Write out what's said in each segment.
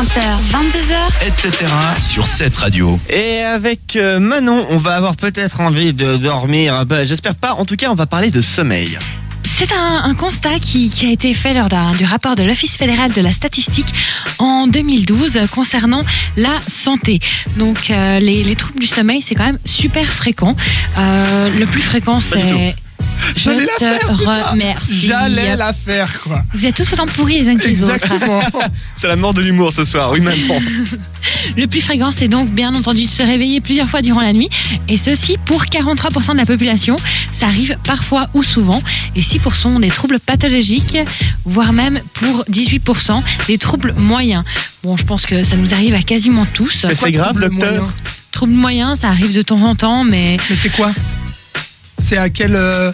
20h, 22h, etc. sur cette radio. Et avec euh, Manon, on va avoir peut-être envie de dormir. Bah, J'espère pas. En tout cas, on va parler de sommeil. C'est un, un constat qui, qui a été fait lors d'un- du rapport de l'Office fédéral de la statistique en 2012 concernant la santé. Donc euh, les, les troubles du sommeil, c'est quand même super fréquent. Euh, le plus fréquent, c'est... Je J'allais la te faire, putain. remercie. J'allais la faire, quoi. Vous êtes tous autant pourris les uns que les autres. Exactement. C'est la mort de l'humour ce soir. Oui, Manon. Le plus fréquent, c'est donc bien entendu de se réveiller plusieurs fois durant la nuit. Et ceci pour 43% de la population. Ça arrive parfois ou souvent. Et 6% ont des troubles pathologiques, voire même pour 18% des troubles moyens. Bon, je pense que ça nous arrive à quasiment tous. C'est c'est grave, docteur. Troubles moyens, ça arrive de temps en temps, mais Mais c'est quoi? C'est à quel euh,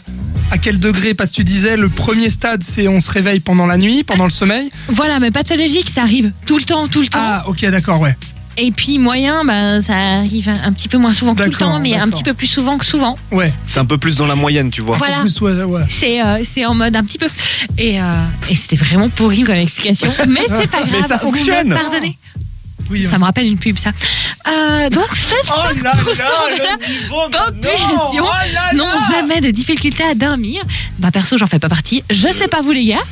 à quel degré Parce que tu disais le premier stade, c'est on se réveille pendant la nuit, pendant le sommeil. voilà, mais pathologique, ça arrive tout le temps, tout le temps. Ah, ok, d'accord, ouais. Et puis moyen, ben, ça arrive un petit peu moins souvent que tout le temps, mais un petit peu plus souvent que souvent. Ouais. C'est un peu plus dans la moyenne, tu vois. Voilà. Ouais, ouais. C'est euh, c'est en mode un petit peu. Et, euh, et c'était vraiment pourri comme explication. Mais c'est pas grave. Mais ça vous me fonctionne. Pardonnez. Oui, Ça me rappelle une pub, ça. Euh, donc, 7 Oh là là, de la population. Oh n'ont jamais de difficulté à dormir. Bah, perso, j'en fais pas partie. Je sais pas vous, les gars.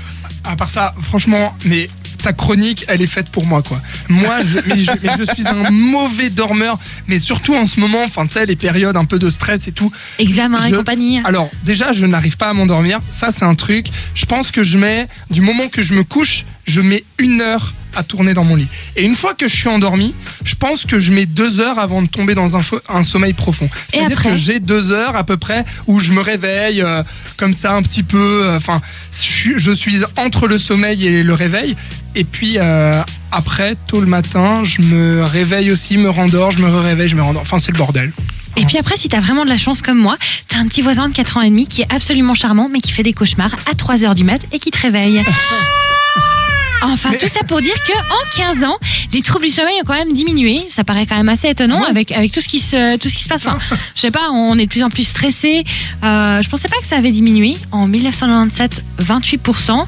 À part ça, franchement, mais ta chronique, elle est faite pour moi, quoi. Moi, je, mais je, mais je suis un mauvais dormeur, mais surtout en ce moment, enfin, tu sais, les périodes un peu de stress et tout. Examen et Je- compagnie. Alors, déjà, je n'arrive pas à m'endormir. Ça, c'est un truc. Je pense que je mets, du moment que je me couche, je mets une heure à tourner dans mon lit. Et une fois que je suis endormi, je pense que je mets deux heures avant de tomber dans un, sommeil profond. C'est-à-dire que j'ai deux heures à peu près où je me réveille euh, comme ça un petit peu. euh, Enfin, je, suis- je suis entre le sommeil et le réveil. Et puis euh, après, tôt le matin, je me réveille aussi, me rendors, je me réveille, je me rendors. Enfin, c'est le bordel. Et puis après, si t'as vraiment de la chance comme moi, t'as un petit voisin de 4 ans et demi qui est absolument charmant, mais qui fait des cauchemars à 3 heures du mat et qui te réveille. Enfin, tout ça pour dire que en 15 ans, les troubles du sommeil ont quand même diminué. Ça paraît quand même assez étonnant Ah ouais avec avec tout ce qui se tout ce qui se passe. Enfin, je sais pas, on est de plus en plus stressé. Euh, je pensais pas que ça avait diminué. En 1997, 28%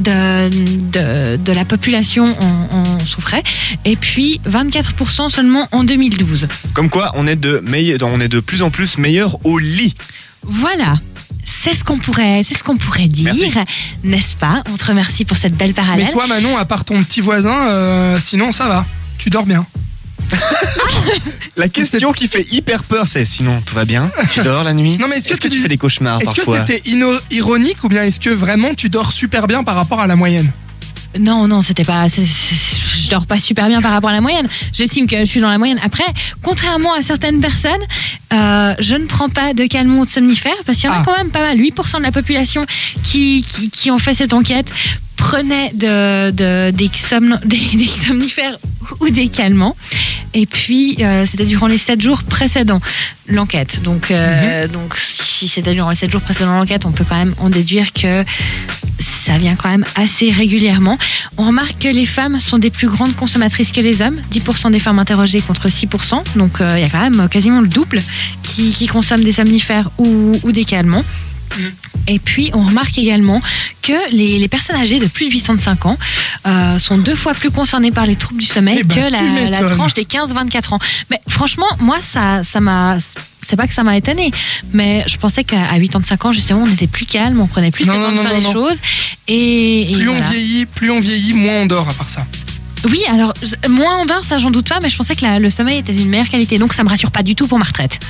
de, de de la population en, en souffrait, et puis 24% seulement en 2012. Comme quoi, on est de meille- on est de plus en plus meilleur au lit. Voilà. C'est ce qu'on pourrait, c'est ce qu'on pourrait dire, Merci. n'est-ce pas? On te remercie pour cette belle parallèle. Mais toi, Manon, à part ton petit voisin, euh, sinon ça va. Tu dors bien. La question qui fait hyper peur, c'est sinon tout va bien? Tu dors la nuit? Non, mais est-ce que que tu tu dis- fais des cauchemars Est-ce que c'était ino- ironique ou bien est-ce que vraiment tu dors super bien par rapport à la moyenne? Non, non, c'était pas. c'est- c'est- je dors pas super bien par rapport à la moyenne. J'estime que je suis dans la moyenne. Après, contrairement à certaines personnes, euh, je ne prends pas de calmants ou de somnifères parce qu'il y en a Ah. quand même pas mal. 8% de la population qui, qui, qui ont fait cette enquête de, de- des, somn- des, des somnifères ou des calmants. Et puis, euh, c'était durant les 7 jours précédents l'enquête. Donc, euh, donc, si c'était durant les 7 jours précédents l'enquête, on peut quand même en déduire que ça vient quand même assez régulièrement. On remarque que les femmes sont des plus grandes consommatrices que les hommes. 10% des femmes interrogées contre 6%. Donc euh, il y a quand même quasiment le double qui, qui consomment des somnifères ou, ou des calmants. Mhm. Et puis, on remarque également que les, les personnes âgées de plus de 805 ans euh, sont deux fois plus concernées par les troubles du sommeil Eh ben, que la, tranche des 15-24 ans. Mais franchement, moi, ça ça m'a... C'est pas que ça m'a étonné, mais je pensais qu'à 85 ans, justement, on était plus calme, on prenait plus Non, le temps non, de non, faire non. choses. Et, et Plus on vieillit, plus on vieillit, moins on dort à part ça. Oui, alors, moins on dort, ça j'en doute pas, mais je pensais que la- le sommeil était d'une meilleure qualité, donc ça me rassure pas du tout pour ma retraite.